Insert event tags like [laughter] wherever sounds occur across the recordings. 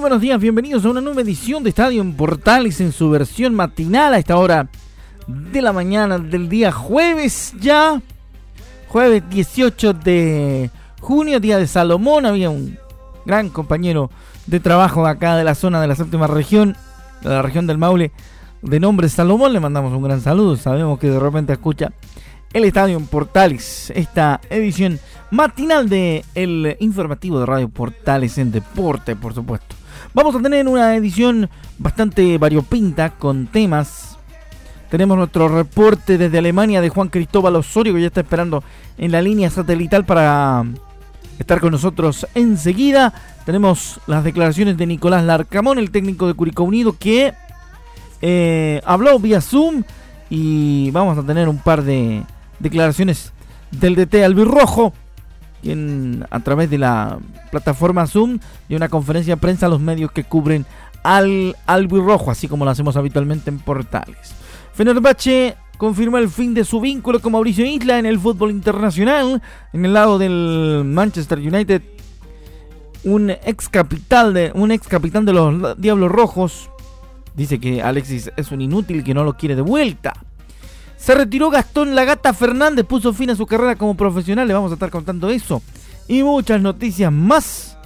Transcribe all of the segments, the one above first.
Buenos días, bienvenidos a una nueva edición de Estadio en Portales en su versión matinal a esta hora de la mañana del día jueves ya. Jueves 18 de junio, día de Salomón. Había un gran compañero de trabajo acá de la zona de la séptima región, de la región del Maule, de nombre Salomón. Le mandamos un gran saludo. Sabemos que de repente escucha el Estadio en Portales, esta edición matinal de el informativo de Radio Portales en Deporte, por supuesto. Vamos a tener una edición bastante variopinta con temas. Tenemos nuestro reporte desde Alemania de Juan Cristóbal Osorio que ya está esperando en la línea satelital para estar con nosotros enseguida. Tenemos las declaraciones de Nicolás Larcamón, el técnico de Curicó Unido, que eh, habló vía Zoom y vamos a tener un par de declaraciones del DT Albirrojo a través de la plataforma Zoom y una conferencia de prensa a los medios que cubren al albirrojo, así como lo hacemos habitualmente en portales. Fenerbahce confirmó el fin de su vínculo con Mauricio Isla en el fútbol internacional. En el lado del Manchester United, un ex de un ex capitán de los Diablos Rojos dice que Alexis es un inútil que no lo quiere de vuelta. Se retiró Gastón Lagata Fernández, puso fin a su carrera como profesional. Le vamos a estar contando eso y muchas noticias más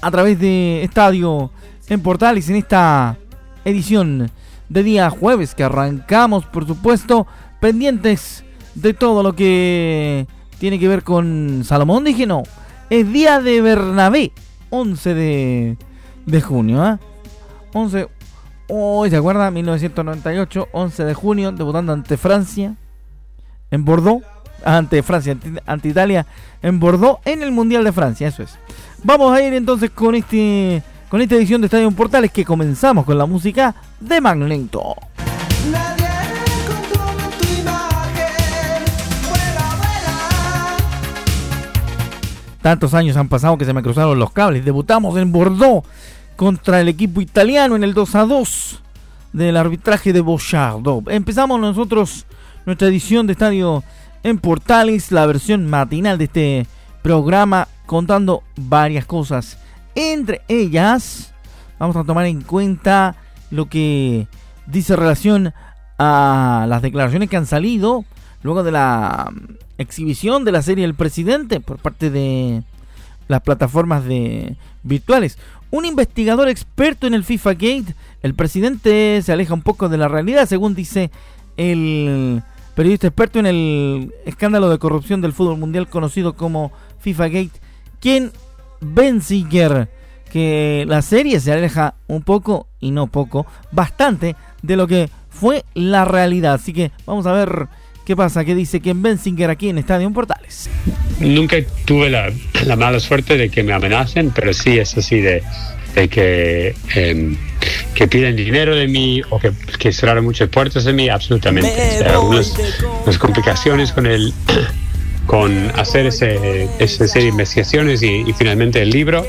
a través de Estadio en Portales en esta edición de día jueves que arrancamos, por supuesto, pendientes de todo lo que tiene que ver con Salomón. Dije no, es día de Bernabé, 11 de, de junio. ¿eh? 11, Hoy, ¿se acuerda? 1998, 11 de junio, debutando ante Francia, en Bordeaux, ante Francia, ante, Italia, en Bordeaux, en el Mundial de Francia, eso es. Vamos a ir entonces con este con esta edición de Estadio Portales que comenzamos con la música de Magnento. Tantos años han pasado que se me cruzaron los cables. Debutamos en Bordeaux contra el equipo italiano en el 2 a 2 del arbitraje de Bochardo. Empezamos nosotros nuestra edición de estadio en Portales, la versión matinal de este programa, contando varias cosas. Entre ellas, vamos a tomar en cuenta lo que dice relación a las declaraciones que han salido luego de la exhibición de la serie El Presidente por parte de las plataformas de virtuales. Un investigador experto en el FIFA Gate, el presidente se aleja un poco de la realidad, según dice el periodista experto en el escándalo de corrupción del fútbol mundial conocido como FIFA Gate, quien Benziger, que la serie se aleja un poco y no poco, bastante de lo que fue la realidad. Así que vamos a ver qué pasa, qué dice Ken Benzinger aquí en Estadio Portales. Nunca tuve la, mala suerte de que me amenacen, pero sí es así de, que, eh, que piden dinero de mí o que, que cerraron muchas puertas de mí, absolutamente. algunas las complicaciones con el [clears throat] con hacer ese, esa serie de investigaciones y, finalmente el libro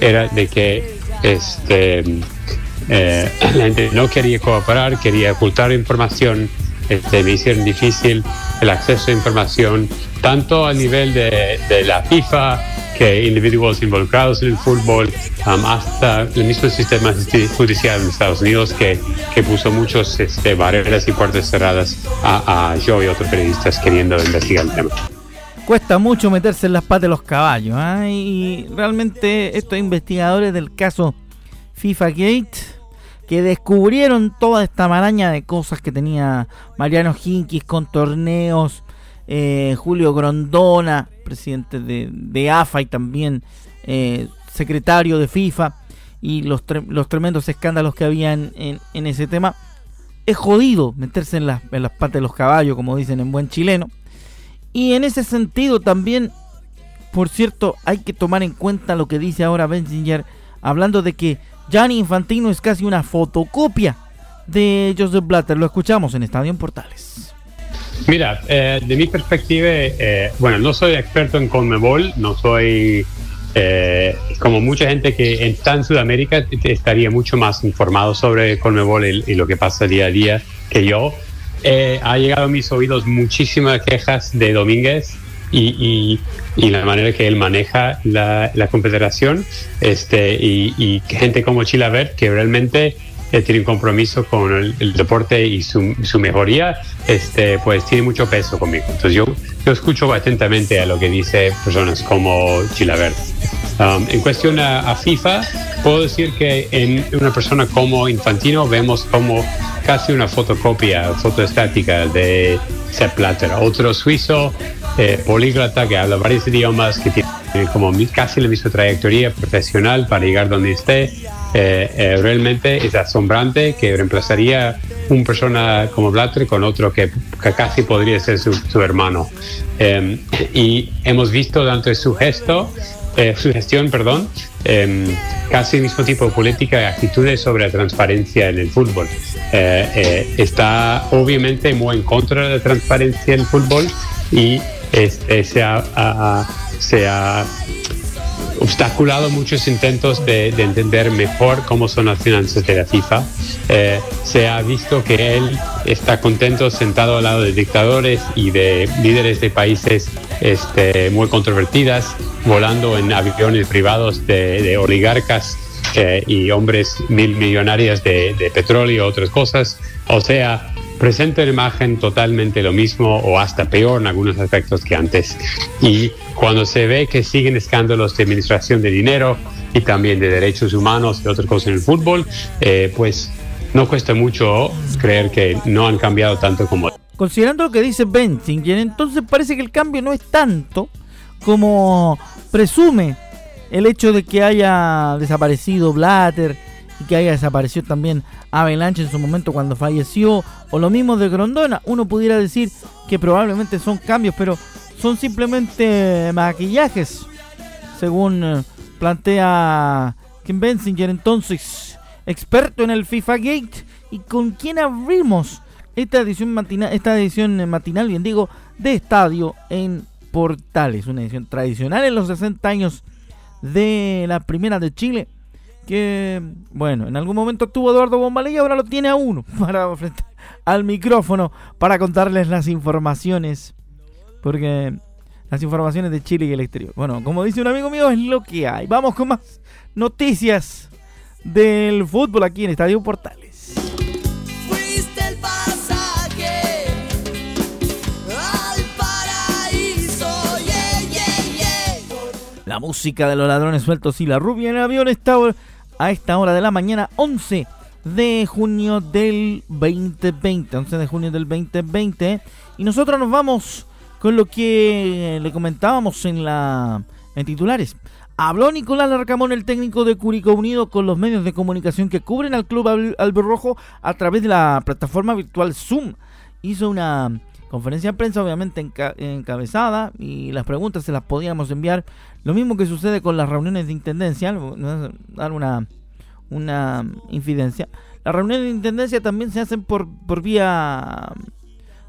era de que este eh, [clears throat] la gente no quería cooperar, quería ocultar información este, me hicieron difícil el acceso a información, tanto a nivel de, la FIFA, que individuos involucrados en el fútbol, um, hasta el mismo sistema judicial en Estados Unidos que, que puso muchos este, barreras y puertas cerradas a, yo y otros periodistas queriendo investigar el tema. Cuesta mucho meterse en las patas de los caballos, ¿eh? y realmente estos investigadores del caso FIFA Gate que descubrieron toda esta maraña de cosas que tenía Mariano Hinkis con torneos, eh, Julio Grondona, presidente de, AFA y también eh, secretario de FIFA y los, los tremendos escándalos que había en, en, ese tema. Es jodido meterse en, las en las patas de los caballos, como dicen en buen chileno. Y en ese sentido también, por cierto, hay que tomar en cuenta lo que dice ahora Benzinger, hablando de que Gianni Infantino es casi una fotocopia de Joseph Blatter. Lo escuchamos en Estadio en Portales. Mira, eh, de mi perspectiva, eh, bueno, no soy experto en Conmebol, no soy eh, como mucha gente que está en Sudamérica estaría mucho más informado sobre Conmebol y, lo que pasa día a día que yo. ha llegado a mis oídos muchísimas quejas de Domínguez y, la manera que él maneja la, la confederación este, y, y gente como Chilaver que realmente tiene un compromiso con el, deporte y su, su, mejoría, este, pues tiene mucho peso conmigo. Entonces yo, yo escucho atentamente a lo que dice personas como Chilavert. Um, en cuestión a, FIFA, puedo decir que en una persona como Infantino vemos como casi una fotocopia, foto estática de Sepp Blatter, otro suizo eh, políglota que habla varios idiomas, que tiene como casi la misma trayectoria profesional para llegar donde esté eh, eh, realmente es asombrante que reemplazaría una persona como Blatter con otro que, casi podría ser su, hermano. Em, y hemos visto durante su gesto, eh, su gestión, perdón, em, casi el mismo tipo de política y actitudes sobre la transparencia en el fútbol. está obviamente muy en contra de la transparencia en el fútbol y este, se ha obstaculado muchos intentos de, entender mejor cómo son las finanzas de la FIFA. Eh, se ha visto que él está contento sentado al lado de dictadores y de líderes de países este, muy controvertidas, volando en aviones privados de, oligarcas eh, y hombres mil millonarios de, de petróleo y otras cosas. O sea, presenta una imagen totalmente lo mismo o hasta peor en algunos aspectos que antes. Y cuando se ve que siguen escándalos de administración de dinero y también de derechos humanos y otras cosas en el fútbol, eh, pues no cuesta mucho creer que no han cambiado tanto como... Considerando lo que dice Benzinger, entonces parece que el cambio no es tanto como presume el hecho de que haya desaparecido Blatter y que haya desaparecido también Avalanche en su momento cuando falleció, o lo mismo de Grondona. Uno pudiera decir que probablemente son cambios, pero son simplemente maquillajes, según eh, plantea Kim Bensinger, entonces experto en el FIFA Gate. ¿Y con quién abrimos esta edición matinal, esta edición matinal, bien digo, de estadio en Portales? Una edición tradicional en los 60 años de la primera de Chile que, bueno, en algún momento tuvo Eduardo Bombalé y ahora lo tiene a uno [laughs] para frente al micrófono para contarles las informaciones. Porque las informaciones de Chile y el exterior. Bueno, como dice un amigo mío, es lo que hay. Vamos con más noticias del fútbol aquí en Estadio Portales. La música de los ladrones sueltos y la rubia en el avión está a esta hora de la mañana, 11 de junio del 2020. 11 de junio del 2020. Y nosotros nos vamos con lo que le comentábamos en la en titulares. Habló Nicolás Larcamón, el técnico de Curicó Unido, con los medios de comunicación que cubren al club albirrojo a través de la plataforma virtual Zoom. Hizo una conferencia de prensa, obviamente encabezada, y las preguntas se las podíamos enviar lo mismo que sucede con las reuniones de intendencia, dar una, una infidencia. Las reuniones de intendencia también se hacen por, por vía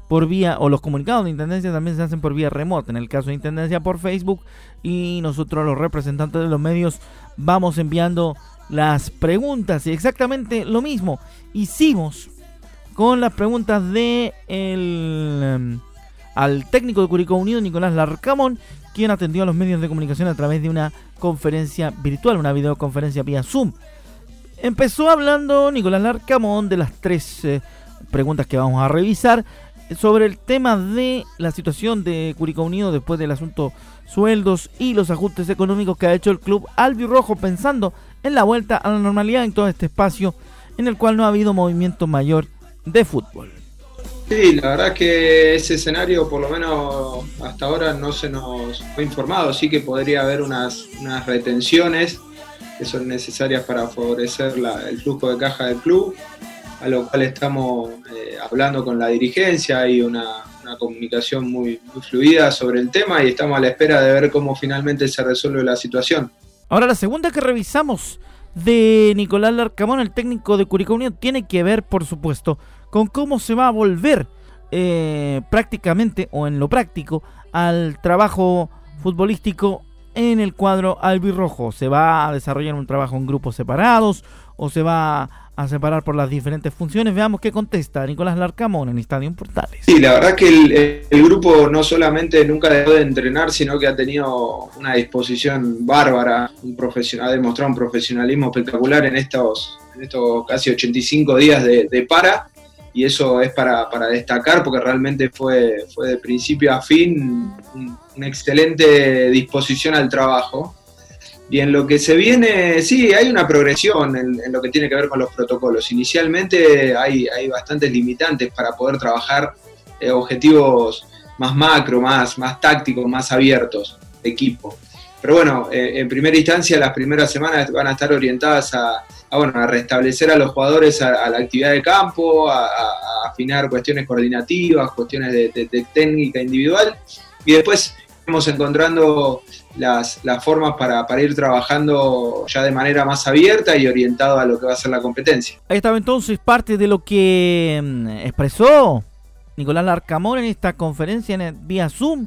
por vía o los comunicados de intendencia también se hacen por vía remota. En el caso de intendencia por Facebook y nosotros los representantes de los medios vamos enviando las preguntas y exactamente lo mismo hicimos con las preguntas de el al técnico de Curicó Unido Nicolás Larcamón quien atendió a los medios de comunicación a través de una conferencia virtual, una videoconferencia vía Zoom. Empezó hablando Nicolás Larcamón de las tres eh, preguntas que vamos a revisar sobre el tema de la situación de Curicó Unido después del asunto sueldos y los ajustes económicos que ha hecho el club albirrojo pensando en la vuelta a la normalidad en todo este espacio en el cual no ha habido movimiento mayor de fútbol. Sí, la verdad que ese escenario, por lo menos hasta ahora, no se nos fue informado, sí que podría haber unas, retenciones que son necesarias para favorecer el flujo de caja del club, a lo cual estamos eh, hablando con la dirigencia, hay una, comunicación muy, muy fluida sobre el tema y estamos a la espera de ver cómo finalmente se resuelve la situación. Ahora, la segunda que revisamos de Nicolás Larcamón, el técnico de Curicó Unión, tiene que ver, por supuesto, con cómo se va a volver eh, prácticamente o en lo práctico al trabajo futbolístico en el cuadro albirrojo. ¿Se va a desarrollar un trabajo en grupos separados o se va a separar por las diferentes funciones? Veamos qué contesta Nicolás Larcamón en Estadio Portales. Sí, la verdad que el, grupo no solamente nunca dejó de entrenar, sino que ha tenido una disposición bárbara, un profesional, ha demostrado un profesionalismo espectacular en estos, en estos casi 85 días de, para y eso es para, destacar porque realmente fue, de principio a fin una excelente disposición al trabajo. Y en lo que se viene, sí, hay una progresión en, lo que tiene que ver con los protocolos. Inicialmente hay, hay bastantes limitantes para poder trabajar eh, objetivos más macro, más, más tácticos, más abiertos de equipo. Pero bueno, eh, en primera instancia las primeras semanas van a estar orientadas a, bueno, a restablecer a los jugadores a, la actividad de campo, a, afinar cuestiones coordinativas, cuestiones de técnica individual y después encontrando las, formas para, ir trabajando ya de manera más abierta y orientado a lo que va a ser la competencia. Ahí estaba entonces parte de lo que mm, expresó Nicolás Larcamón en esta conferencia en vía Zoom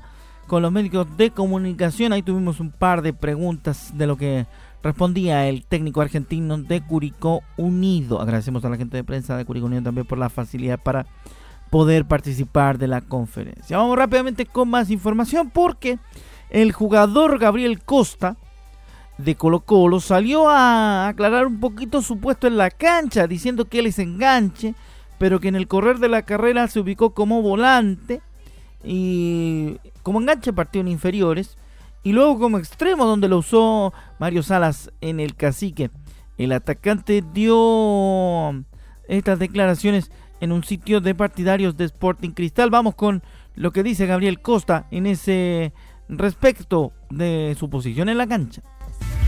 con los médicos de comunicación. Ahí tuvimos un par de preguntas de lo que respondía el técnico argentino de Curicó Unido. Agradecemos a la gente de prensa de Curicó Unido también por la facilidad para poder participar de la conferencia. Vamos rápidamente con más información porque el jugador Gabriel Costa de Colo Colo salió a aclarar un poquito su puesto en la cancha diciendo que él es enganche, pero que en el correr de la carrera se ubicó como volante y como enganche partió en inferiores y luego como extremo donde lo usó Mario Salas en el cacique. El atacante dio estas declaraciones en un sitio de partidarios de Sporting Cristal. Vamos con lo que dice Gabriel Costa en ese respecto de su posición en la cancha.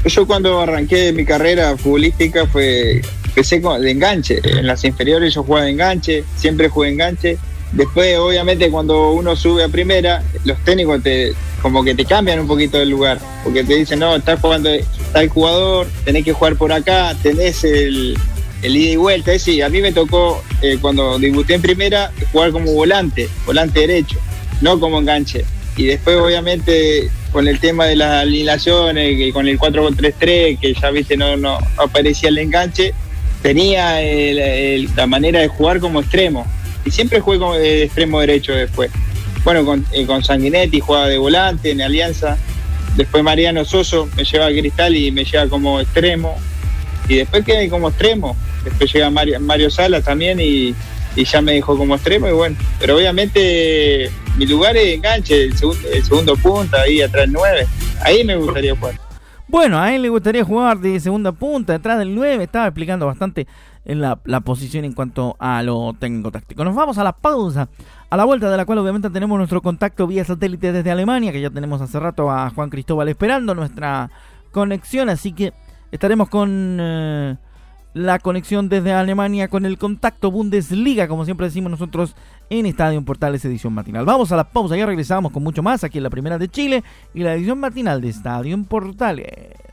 Yo cuando arranqué mi carrera futbolística fue empecé de enganche. En las inferiores yo jugaba de enganche, siempre jugué enganche. Después, obviamente, cuando uno sube a primera, los técnicos te como que te cambian un poquito del lugar, porque te dicen, no, estás jugando, está el jugador, tenés que jugar por acá, tenés el, el ida y vuelta. Es a mí me tocó eh, cuando debuté en primera jugar como volante, volante derecho, no como enganche. Y después obviamente con el tema de las alineaciones, que con el 4-3-3, que ya viste no, no aparecía el enganche, tenía la manera de jugar como extremo. Y siempre jugué de extremo derecho después. Bueno, con, eh, con Sanguinetti jugaba de volante en Alianza. Después Mariano Soso me lleva a Cristal y me lleva como extremo. Y después quedé como extremo. Después llega Mario, Mario Salas también y, ya me dejó como extremo y bueno. Pero obviamente mi lugar es enganche, el segundo, el segundo punta, ahí atrás del 9. Ahí me gustaría jugar. Bueno, a él le gustaría jugar de segunda punta, detrás del 9. Estaba explicando bastante en la, posición en cuanto a lo técnico táctico. Nos vamos a la pausa, a la vuelta de la cual obviamente tenemos nuestro contacto vía satélite desde Alemania, que ya tenemos hace rato a Juan Cristóbal esperando nuestra conexión, así que estaremos con eh, la conexión desde Alemania con el contacto Bundesliga, como siempre decimos nosotros en Estadio Portales edición matinal. Vamos a la pausa, ya regresamos con mucho más aquí en la primera de Chile y la edición matinal de Estadio Portales.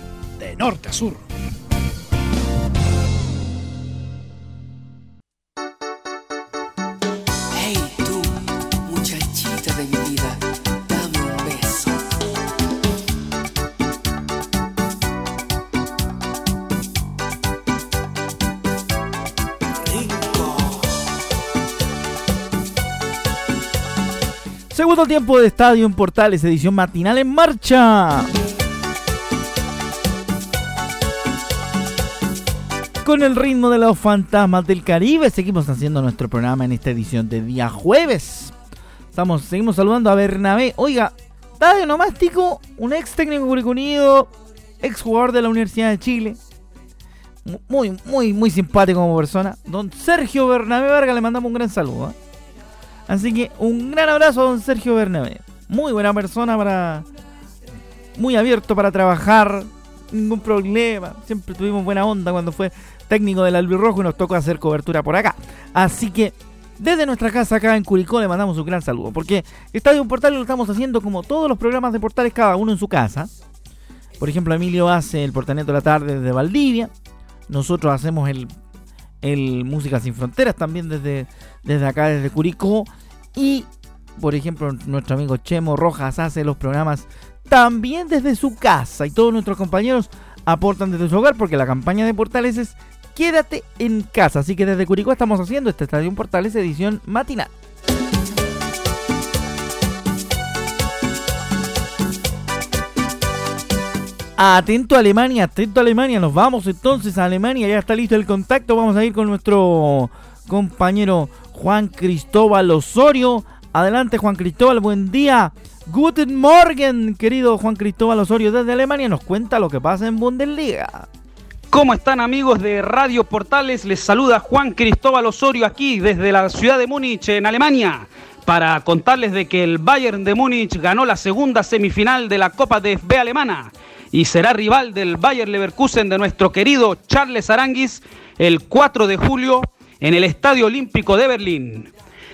de norte a sur. Hey tú, muchachita de mi vida, dame un beso. Rico. Segundo tiempo de Estadio en Portales, edición matinal en marcha. Con el ritmo de los fantasmas del Caribe, seguimos haciendo nuestro programa en esta edición de día jueves. Estamos, seguimos saludando a Bernabé. Oiga, de nomástico, un ex técnico curicunido, ex jugador de la Universidad de Chile. Muy, muy, muy simpático como persona. Don Sergio Bernabé Vargas, le mandamos un gran saludo. ¿eh? Así que un gran abrazo a don Sergio Bernabé. Muy buena persona para. Muy abierto para trabajar. Ningún problema. Siempre tuvimos buena onda cuando fue técnico del Albirrojo y nos tocó hacer cobertura por acá. Así que desde nuestra casa acá en Curicó le mandamos un gran saludo. Porque Estadio Portal lo estamos haciendo como todos los programas de portales, cada uno en su casa. Por ejemplo, Emilio hace el Portaneto de la Tarde desde Valdivia. Nosotros hacemos el, el Música Sin Fronteras también desde, desde acá, desde Curicó. Y, por ejemplo, nuestro amigo Chemo Rojas hace los programas también desde su casa. Y todos nuestros compañeros aportan desde su hogar porque la campaña de Portales es Quédate en casa. Así que desde Curicó estamos haciendo este Estadio Portales edición matinal. Atento a Alemania, atento a Alemania. Nos vamos entonces a Alemania. Ya está listo el contacto. Vamos a ir con nuestro compañero Juan Cristóbal Osorio. Adelante Juan Cristóbal, buen día. Guten Morgen, querido Juan Cristóbal Osorio desde Alemania. Nos cuenta lo que pasa en Bundesliga. ¿Cómo están amigos de Radio Portales? Les saluda Juan Cristóbal Osorio aquí desde la ciudad de Múnich, en Alemania, para contarles de que el Bayern de Múnich ganó la segunda semifinal de la Copa de FB alemana y será rival del Bayern Leverkusen de nuestro querido Charles Aranguis el 4 de julio en el Estadio Olímpico de Berlín.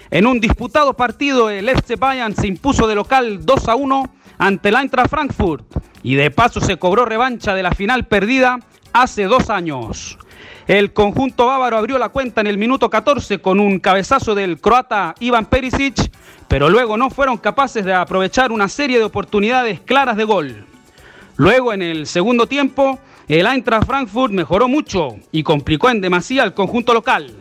En un disputado partido, el FC Bayern se impuso de local 2 a 1 ante el Eintracht Frankfurt y de paso se cobró revancha de la final perdida hace dos años. El conjunto bávaro abrió la cuenta en el minuto 14 con un cabezazo del croata Ivan Perisic, pero luego no fueron capaces de aprovechar una serie de oportunidades claras de gol. Luego, en el segundo tiempo, el Eintracht Frankfurt mejoró mucho y complicó en demasía al conjunto local.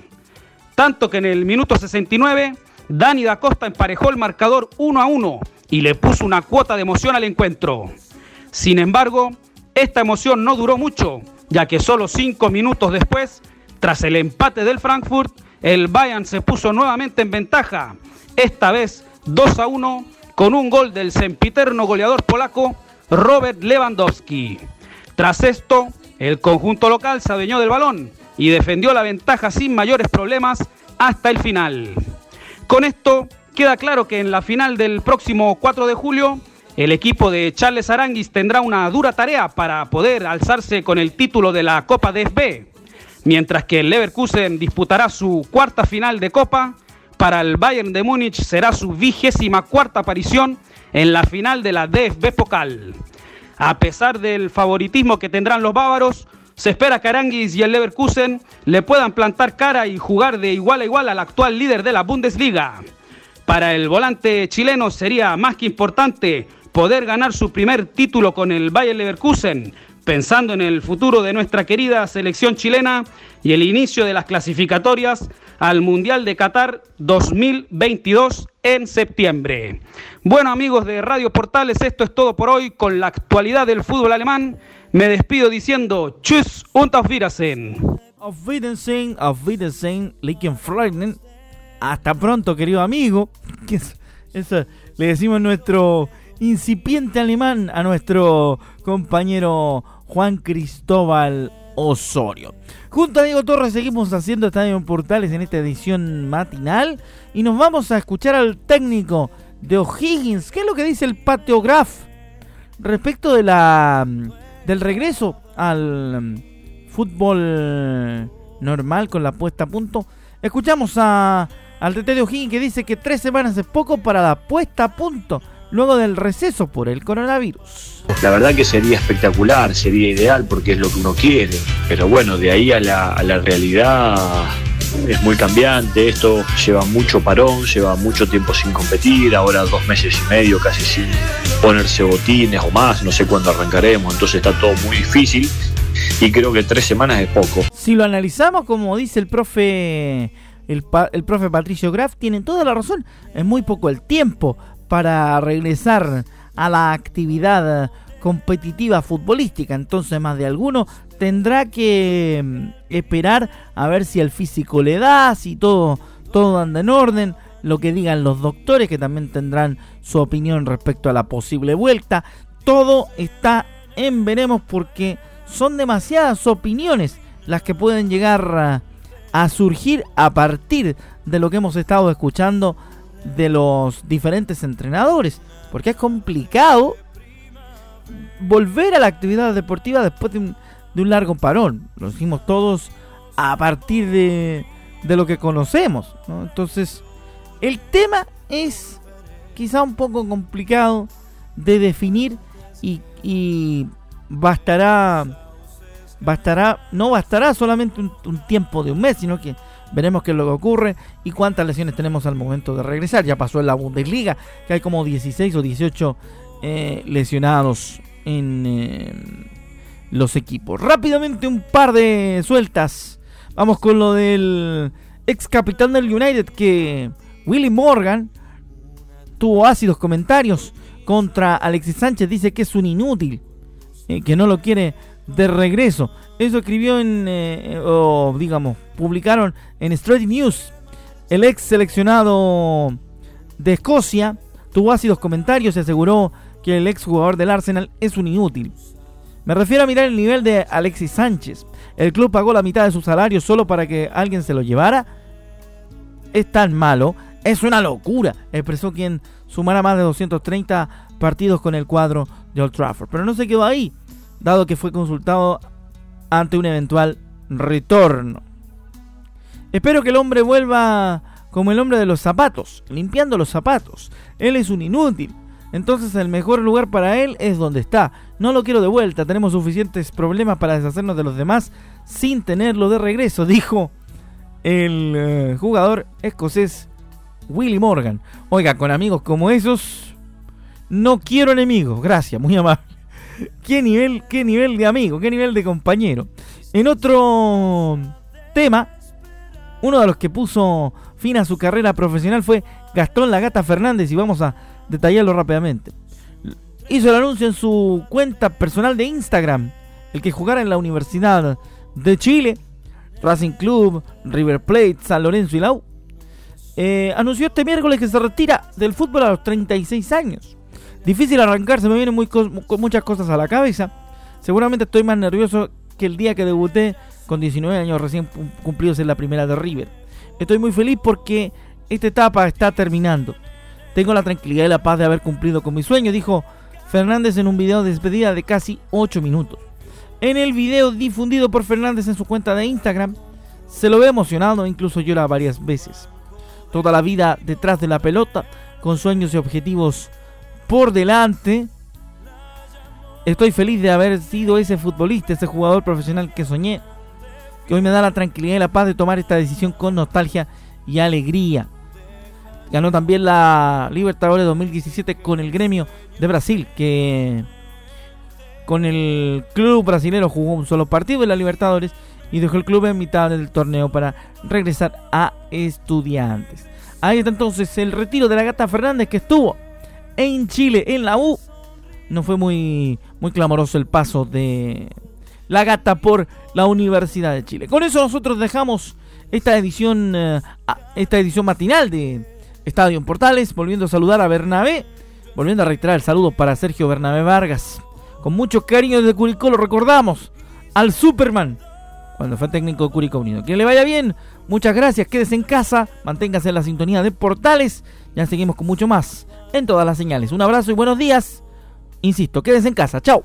Tanto que en el minuto 69, Dani da Costa emparejó el marcador 1 a 1 y le puso una cuota de emoción al encuentro. Sin embargo, esta emoción no duró mucho, ya que solo cinco minutos después, tras el empate del Frankfurt, el Bayern se puso nuevamente en ventaja, esta vez 2 a 1, con un gol del sempiterno goleador polaco Robert Lewandowski. Tras esto, el conjunto local se adueñó del balón y defendió la ventaja sin mayores problemas hasta el final. Con esto queda claro que en la final del próximo 4 de julio, el equipo de Charles Aranguis tendrá una dura tarea para poder alzarse con el título de la Copa DFB, mientras que el Leverkusen disputará su cuarta final de Copa. Para el Bayern de Múnich será su vigésima cuarta aparición en la final de la DFB Pokal. A pesar del favoritismo que tendrán los bávaros, se espera que Aranguis y el Leverkusen le puedan plantar cara y jugar de igual a igual al actual líder de la Bundesliga. Para el volante chileno sería más que importante poder ganar su primer título con el Bayer Leverkusen, pensando en el futuro de nuestra querida selección chilena y el inicio de las clasificatorias al Mundial de Qatar 2022 en septiembre. Bueno amigos de Radio Portales, esto es todo por hoy con la actualidad del fútbol alemán. Me despido diciendo Tschüss und auf Wiedersehen. Auf Wiedersehen, auf Wiedersehen, Freuden. Hasta pronto, querido amigo. [laughs] Le decimos nuestro incipiente alemán a nuestro compañero Juan Cristóbal Osorio. Junto a Diego Torres seguimos haciendo Estadio Portales en esta edición matinal y nos vamos a escuchar al técnico de O'Higgins. ¿Qué es lo que dice el pateograf respecto de la del regreso al fútbol normal con la puesta a punto? Escuchamos a, al TT de O'Higgins que dice que tres semanas es poco para la puesta a punto luego del receso por el coronavirus. La verdad que sería espectacular, sería ideal porque es lo que uno quiere, pero bueno, de ahí a la, a la realidad es muy cambiante, esto lleva mucho parón, lleva mucho tiempo sin competir, ahora dos meses y medio casi sin ponerse botines o más, no sé cuándo arrancaremos, entonces está todo muy difícil. Y creo que tres semanas es poco. Si lo analizamos como dice el profe el, el profe Patricio Graf, tiene toda la razón, es muy poco el tiempo para regresar a la actividad competitiva futbolística. Entonces más de alguno tendrá que mm, esperar a ver si el físico le da, si todo, todo anda en orden, lo que digan los doctores que también tendrán su opinión respecto a la posible vuelta. Todo está en veremos porque son demasiadas opiniones las que pueden llegar a surgir a partir de lo que hemos estado escuchando de los diferentes entrenadores, porque es complicado volver a la actividad deportiva después de un, largo parón. Lo hicimos todos a partir de, de lo que conocemos. Entonces, el tema es quizá un poco complicado de definir y, y bastará, bastará, no bastará solamente un tiempo de un mes, sino que Veremos qué es lo que ocurre y cuántas lesiones tenemos al momento de regresar. Ya pasó en la Bundesliga, que hay como 16 o 18 eh, lesionados en eh, los equipos. Rápidamente un par de sueltas. Vamos con lo del ex capitán del United que Willy Morgan tuvo ácidos comentarios contra Alexis Sánchez. Dice que es un inútil, eh, que no lo quiere de regreso. Eso escribió en, eh, o digamos, publicaron en Straight News. El ex seleccionado de Escocia tuvo ácidos comentarios y aseguró que el ex jugador del Arsenal es un inútil. Me refiero a mirar el nivel de Alexis Sánchez. El club pagó la mitad de su salario solo para que alguien se lo llevara. Es tan malo, es una locura, expresó quien sumara más de 230 partidos con el cuadro de Old Trafford. Pero no se quedó ahí dado que fue consultado ante un eventual retorno. Espero que el hombre vuelva como el hombre de los zapatos, limpiando los zapatos. Él es un inútil. Entonces el mejor lugar para él es donde está. No lo quiero de vuelta, tenemos suficientes problemas para deshacernos de los demás sin tenerlo de regreso, [laughs] dijo el eh, jugador escocés Willy Morgan. Oiga, con amigos como esos, no quiero enemigos. Gracias, muy amable. ¿Qué nivel, qué nivel de amigo, qué nivel de compañero? En otro tema, uno de los que puso fin a su carrera profesional fue Gastón Lagata Fernández y vamos a detallarlo rápidamente. Hizo el anuncio en su cuenta personal de Instagram, el que jugara en la Universidad de Chile, Racing Club, River Plate, San Lorenzo y Lau. Eh, anunció este miércoles que se retira del fútbol a los 36 años. Difícil arrancarse, me vienen muy muchas cosas a la cabeza. Seguramente estoy más nervioso que el día que debuté con 19 años recién cumplidos en la primera de River. Estoy muy feliz porque esta etapa está terminando. Tengo la tranquilidad y la paz de haber cumplido con mi sueño, dijo Fernández en un video de despedida de casi 8 minutos. En el video difundido por Fernández en su cuenta de Instagram, se lo ve emocionado, incluso llora varias veces. Toda la vida detrás de la pelota, con sueños y objetivos por delante. Estoy feliz de haber sido ese futbolista, ese jugador profesional que soñé, que hoy me da la tranquilidad y la paz de tomar esta decisión con nostalgia y alegría. Ganó también la Libertadores 2017 con el gremio de Brasil, que con el club brasileño jugó un solo partido en la Libertadores y dejó el club en mitad del torneo para regresar a estudiantes. Ahí está entonces el retiro de la gata Fernández que estuvo en Chile, en la U. No fue muy, muy clamoroso el paso de la gata por la Universidad de Chile. Con eso nosotros dejamos esta edición, eh, esta edición matinal de Estadio en Portales, volviendo a saludar a Bernabé, volviendo a reiterar el saludo para Sergio Bernabé Vargas. Con mucho cariño desde Curicó lo recordamos al Superman cuando fue técnico de Curicó Unido. Que le vaya bien, muchas gracias, quédese en casa, manténgase en la sintonía de Portales, ya seguimos con mucho más en todas las señales. Un abrazo y buenos días. Insisto, quédese en casa, chao.